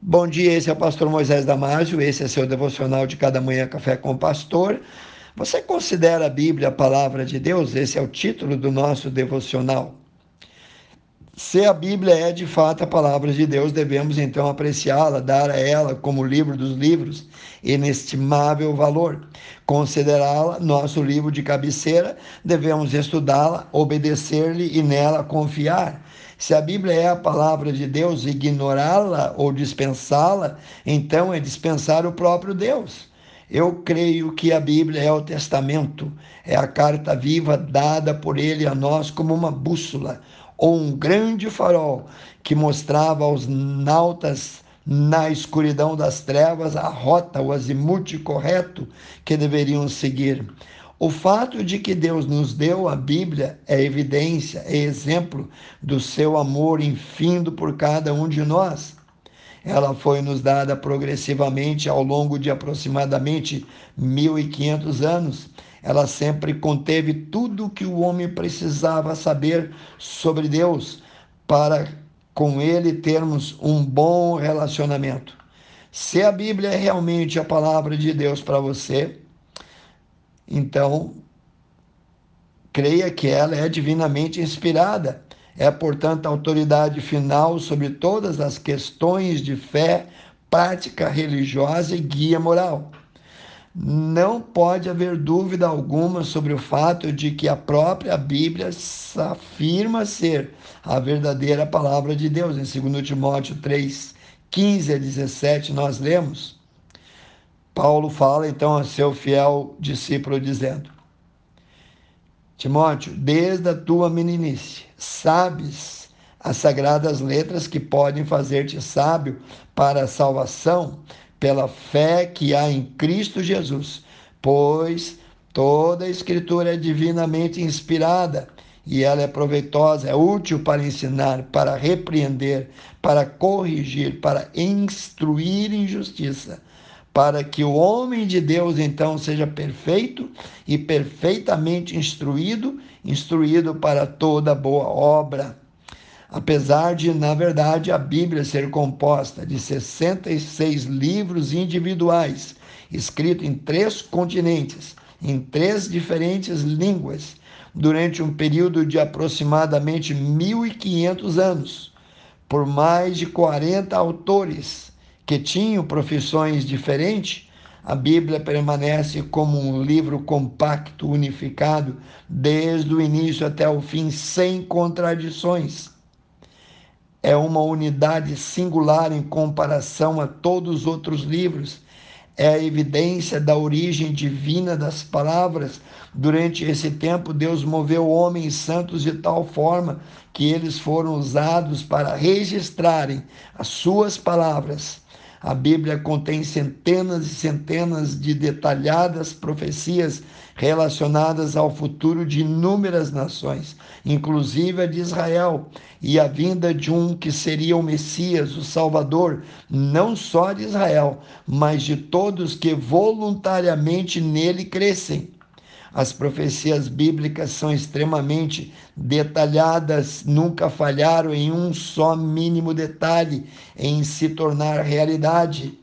Bom dia, esse é o pastor Moisés Damásio, esse é seu devocional de cada manhã café com o pastor. Você considera a Bíblia a palavra de Deus? Esse é o título do nosso devocional. Se a Bíblia é de fato a palavra de Deus, devemos então apreciá-la, dar a ela como livro dos livros inestimável valor. Considerá-la nosso livro de cabeceira, devemos estudá-la, obedecer-lhe e nela confiar. Se a Bíblia é a palavra de Deus, ignorá-la ou dispensá-la, então é dispensar o próprio Deus. Eu creio que a Bíblia é o testamento, é a carta viva dada por ele a nós como uma bússola ou um grande farol que mostrava aos nautas na escuridão das trevas a rota, o azimuth correto que deveriam seguir. O fato de que Deus nos deu a Bíblia é evidência, é exemplo do seu amor infindo por cada um de nós. Ela foi nos dada progressivamente ao longo de aproximadamente 1500 anos ela sempre conteve tudo o que o homem precisava saber sobre Deus para com ele termos um bom relacionamento. Se a Bíblia é realmente a palavra de Deus para você, então creia que ela é divinamente inspirada. É, portanto, a autoridade final sobre todas as questões de fé, prática religiosa e guia moral não pode haver dúvida alguma sobre o fato de que a própria Bíblia afirma ser a verdadeira palavra de Deus. Em 2 Timóteo 3, 15 a 17, nós lemos. Paulo fala então a seu fiel discípulo, dizendo: Timóteo, desde a tua meninice, sabes as sagradas letras que podem fazer-te sábio para a salvação pela fé que há em Cristo Jesus, pois toda a Escritura é divinamente inspirada e ela é proveitosa, é útil para ensinar, para repreender, para corrigir, para instruir em justiça, para que o homem de Deus então seja perfeito e perfeitamente instruído, instruído para toda boa obra. Apesar de, na verdade, a Bíblia ser composta de 66 livros individuais, escritos em três continentes, em três diferentes línguas, durante um período de aproximadamente 1.500 anos, por mais de 40 autores que tinham profissões diferentes, a Bíblia permanece como um livro compacto, unificado, desde o início até o fim, sem contradições é uma unidade singular em comparação a todos os outros livros. É a evidência da origem divina das palavras. Durante esse tempo, Deus moveu homens santos de tal forma que eles foram usados para registrarem as suas palavras a Bíblia contém centenas e centenas de detalhadas profecias relacionadas ao futuro de inúmeras nações, inclusive a de Israel, e a vinda de um que seria o Messias, o Salvador, não só de Israel, mas de todos que voluntariamente nele crescem. As profecias bíblicas são extremamente detalhadas, nunca falharam em um só mínimo detalhe em se tornar realidade.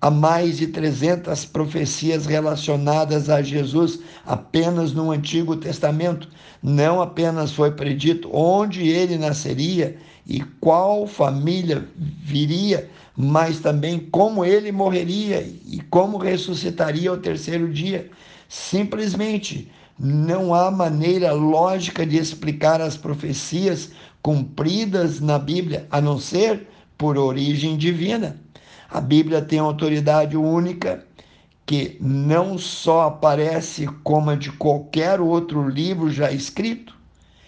Há mais de 300 profecias relacionadas a Jesus apenas no Antigo Testamento. Não apenas foi predito onde ele nasceria e qual família viria, mas também como ele morreria e como ressuscitaria ao terceiro dia. Simplesmente não há maneira lógica de explicar as profecias cumpridas na Bíblia, a não ser por origem divina. A Bíblia tem autoridade única que não só aparece como a de qualquer outro livro já escrito.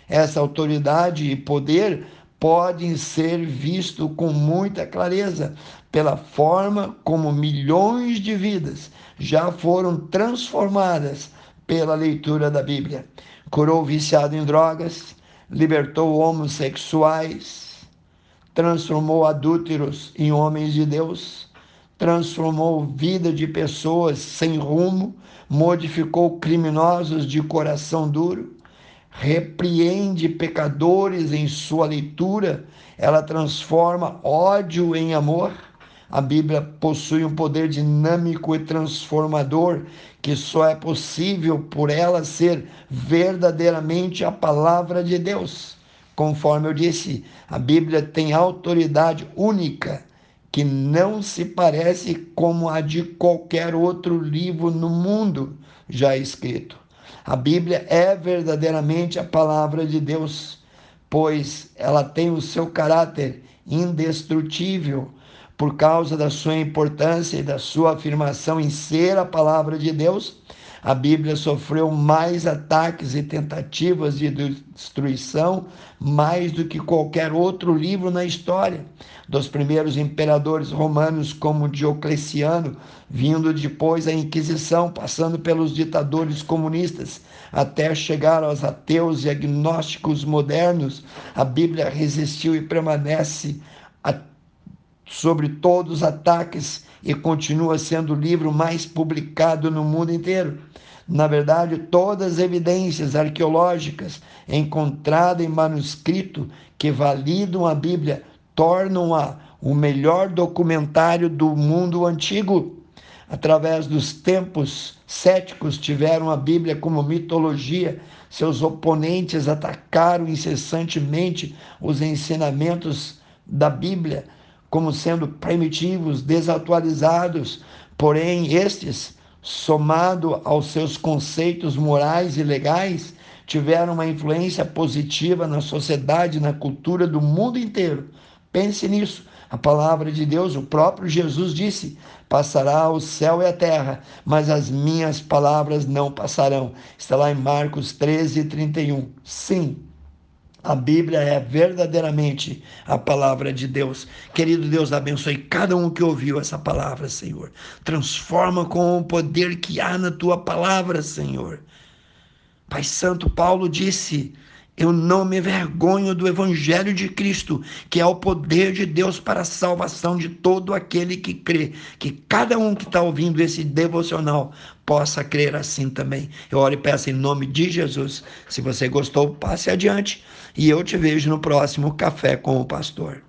Essa autoridade e poder podem ser vistos com muita clareza pela forma como milhões de vidas já foram transformadas pela leitura da Bíblia. Curou viciado em drogas, libertou homossexuais, transformou adúlteros em homens de Deus, transformou vida de pessoas sem rumo, modificou criminosos de coração duro, repreende pecadores em sua leitura, ela transforma ódio em amor A Bíblia possui um poder dinâmico e transformador que só é possível por ela ser verdadeiramente a palavra de Deus. Conforme eu disse, a Bíblia tem autoridade única que não se parece como a de qualquer outro livro no mundo já escrito. A Bíblia é verdadeiramente a palavra de Deus, pois ela tem o seu caráter indestrutível por causa da sua importância e da sua afirmação em ser a palavra de Deus, a Bíblia sofreu mais ataques e tentativas de destruição, mais do que qualquer outro livro na história. Dos primeiros imperadores romanos, como Diocleciano, vindo depois a Inquisição, passando pelos ditadores comunistas, até chegar aos ateus e agnósticos modernos, a Bíblia resistiu e permanece sobre todos os ataques e continua sendo o livro mais publicado no mundo inteiro. Na verdade, todas as evidências arqueológicas encontradas em manuscrito que validam a Bíblia tornam-a o melhor documentário do mundo antigo. Através dos tempos céticos tiveram a Bíblia como mitologia, seus oponentes atacaram incessantemente os ensinamentos da Bíblia como sendo primitivos, desatualizados, porém estes, somado aos seus conceitos morais e legais, tiveram uma influência positiva na sociedade na cultura do mundo inteiro. Pense nisso. A palavra de Deus, o próprio Jesus disse: Passará o céu e a terra, mas as minhas palavras não passarão. Está lá em Marcos 13, 31. Sim, a Bíblia é verdadeiramente a palavra de Deus. Querido Deus, abençoe cada um que ouviu essa palavra, Senhor. Transforma com o poder que há na tua palavra, Senhor. Pai Santo, Paulo disse: Eu não me vergonho do Evangelho de Cristo, que é o poder de Deus para a salvação de todo aquele que crê. Que cada um que está ouvindo esse devocional possa crer assim também. Eu oro e peço em nome de Jesus. Se você gostou, passe adiante e eu te vejo no próximo Café com o Pastor.